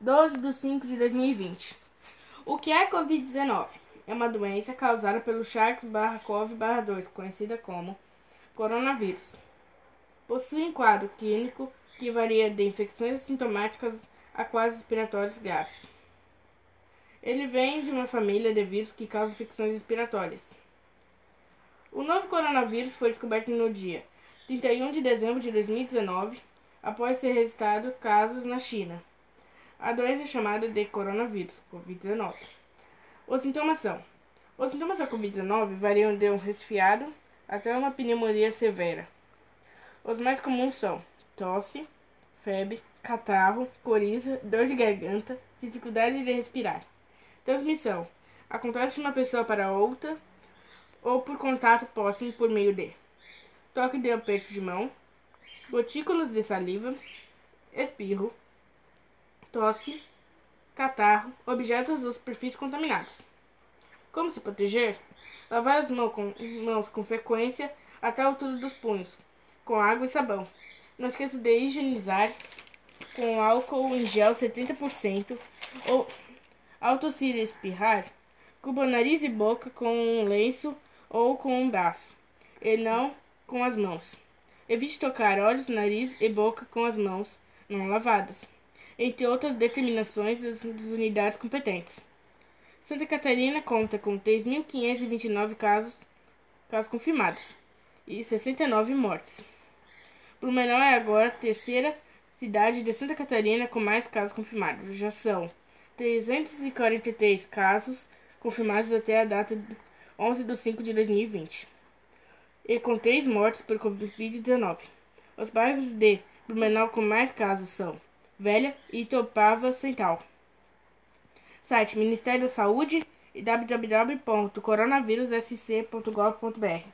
12 de 5 de 2020. O que é Covid-19? É uma doença causada pelo SARS-CoV-2, conhecida como coronavírus. Possui um quadro clínico que varia de infecções assintomáticas a quadros respiratórios graves. Ele vem de uma família de vírus que causam infecções respiratórias. O novo coronavírus foi descoberto no dia 31 de dezembro de 2019, após ser registrado casos na China. A doença é chamada de coronavírus, Covid-19. Os sintomas são: Os sintomas da Covid-19 variam de um resfriado até uma pneumonia severa. Os mais comuns são tosse, febre, catarro, coriza, dor de garganta, dificuldade de respirar. Transmissão: acontece de uma pessoa para outra ou por contato próximo por meio de toque de aperto de mão, gotículas de saliva, espirro, tosse, catarro, objetos ou superfícies contaminados. Como se proteger? Lavar as mãos com, mãos com frequência até a altura dos punhos, com água e sabão. Não esqueça de higienizar com álcool em gel 70% ou ao tossir e espirrar, cubra nariz e boca com um lenço ou com um braço, e não com as mãos. Evite tocar olhos, nariz e boca com as mãos não lavadas entre outras determinações das, unidades competentes. Santa Catarina conta com 3.529 casos, casos confirmados e 69 mortes. Blumenau é agora a terceira cidade de Santa Catarina com mais casos confirmados. Já são 343 casos confirmados até a data de 11 de 5 de 2020 e com 3 mortes por Covid-19. Os bairros de Blumenau com mais casos são Velha e Topava Central. Site Ministério da Saúde e www.coronavirussc.gov.br